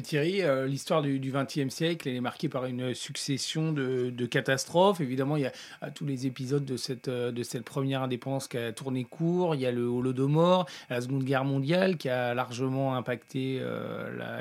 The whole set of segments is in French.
Thierry, euh, l'histoire du XXe siècle elle est marquée par une succession de, catastrophes. Évidemment, il y a euh, tous les épisodes de cette, euh, de cette première indépendance qui a tourné court. Il y a le Holodomor, la Seconde Guerre mondiale qui a largement impacté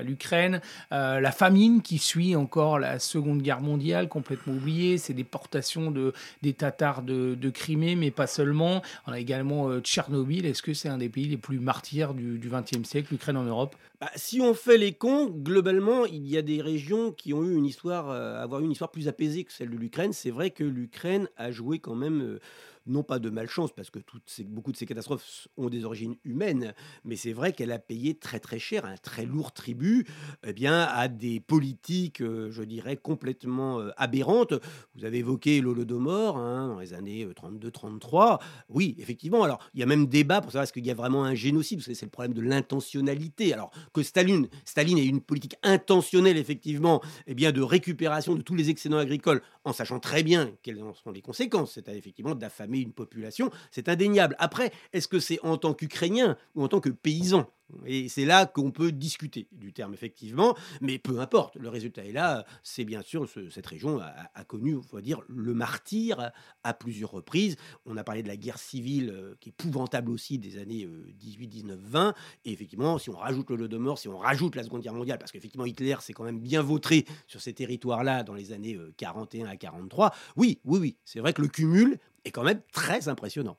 l'Ukraine, la famine qui suit encore la Seconde Guerre mondiale, complètement oubliée. C'est déportations de, des Tatars de, Crimée, mais pas seulement. On a également Tchernobyl. Est-ce que c'est un des pays les plus martyrs du XXe siècle, l'Ukraine en Europe? Bah, Si on fait les cons, globalement, il y a des régions qui ont eu une histoire, euh, avoir eu une histoire plus apaisée que celle de l'Ukraine. C'est vrai que l'Ukraine a joué quand même euh, non pas de malchance, parce que toutes ces, beaucoup de ces catastrophes ont des origines humaines, mais c'est vrai qu'elle a payé très très cher, un très lourd tribut eh bien, à des politiques, euh, je dirais, complètement euh, aberrantes. Vous avez évoqué l'Holodomor hein, dans les années 32-33. Euh, oui, effectivement. Alors, il y a même débat pour savoir est-ce qu'il y a vraiment un génocide. C'est le problème de l'intentionnalité. Alors que Staline, Staline ait une politique intentionnelle, effectivement, eh bien, de récupération de tous les excédents agricoles, en sachant très bien quelles en sont les conséquences, c'est effectivement d'affamer une population, c'est indéniable. Après, est-ce que c'est en tant qu'Ukrainien ou en tant que paysan? Et c'est là qu'on peut discuter du terme, effectivement, mais peu importe, le résultat est là. C'est bien sûr, cette région a, connu, on va dire, le martyr à plusieurs reprises. On a parlé de la guerre civile, euh, qui est épouvantable aussi, des années 18, 19, 20. Et effectivement, si on rajoute le Lodomor, si on rajoute la Seconde Guerre mondiale, parce qu'effectivement, Hitler s'est quand même bien vautré sur ces territoires-là dans les années 41 euh, à 43, oui, oui, oui, c'est vrai que le cumul est quand même très impressionnant.